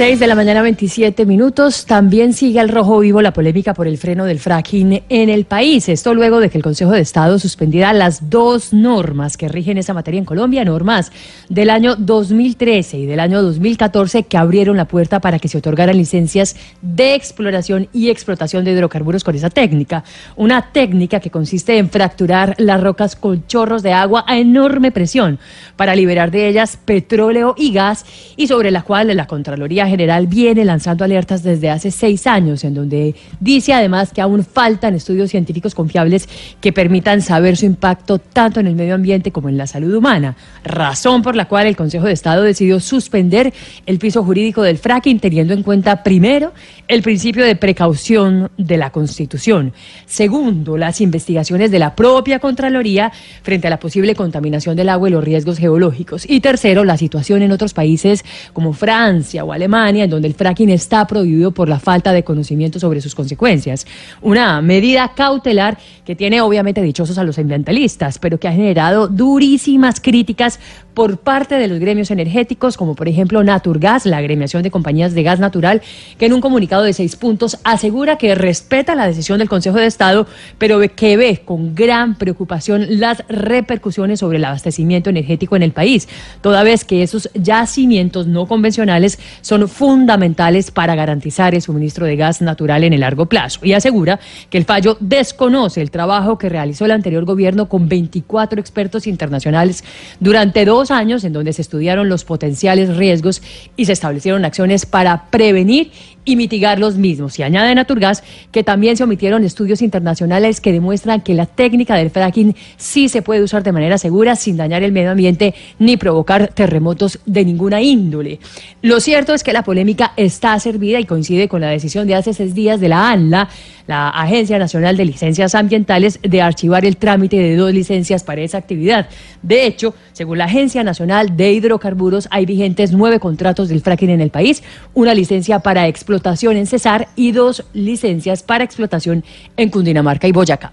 6 de la mañana, 27 minutos. También sigue al rojo vivo la polémica por el freno del fracking en el país. Esto luego de que el Consejo de Estado suspendiera las dos normas que rigen esa materia en Colombia, normas del año 2013 y del año 2014 que abrieron la puerta para que se otorgaran licencias de exploración y explotación de hidrocarburos con esa técnica. Una técnica que consiste en fracturar las rocas con chorros de agua a enorme presión para liberar de ellas petróleo y gas y sobre la cual la Contraloría General viene lanzando alertas desde hace seis años, en donde dice además que aún faltan estudios científicos confiables que permitan saber su impacto tanto en el medio ambiente como en la salud humana. Razón por la cual el Consejo de Estado decidió suspender el piso jurídico del fracking, teniendo en cuenta primero el principio de precaución de la Constitución. Segundo, las investigaciones de la propia Contraloría frente a la posible contaminación del agua y los riesgos geológicos. Y tercero, la situación en otros países como Francia o Alemania en donde el fracking está prohibido por la falta de conocimiento sobre sus consecuencias. Una medida cautelar que tiene obviamente dichosos a los ambientalistas, pero que ha generado durísimas críticas por parte de los gremios energéticos, como por ejemplo Naturgas, la agremiación de compañías de gas natural, que en un comunicado de seis puntos asegura que respeta la decisión del Consejo de Estado, pero que ve con gran preocupación las repercusiones sobre el abastecimiento energético en el país, toda vez que esos yacimientos no convencionales son fundamentales para garantizar el suministro de gas natural en el largo plazo. Y asegura que el fallo desconoce el trabajo que realizó el anterior gobierno con 24 expertos internacionales durante dos años en donde se estudiaron los potenciales riesgos y se establecieron acciones para prevenir y mitigar los mismos. Y añade Naturgas que también se omitieron estudios internacionales que demuestran que la técnica del fracking sí se puede usar de manera segura sin dañar el medio ambiente ni provocar terremotos de ninguna índole. Lo cierto es que la polémica está servida y coincide con la decisión de hace seis días de la ANLA, la Agencia Nacional de Licencias Ambientales, de archivar el trámite de dos licencias para esa actividad. De hecho, según la Agencia Nacional de Hidrocarburos, hay vigentes nueve contratos del fracking en el país, una licencia para explotación en Cesar y dos licencias para explotación en Cundinamarca y Boyacá.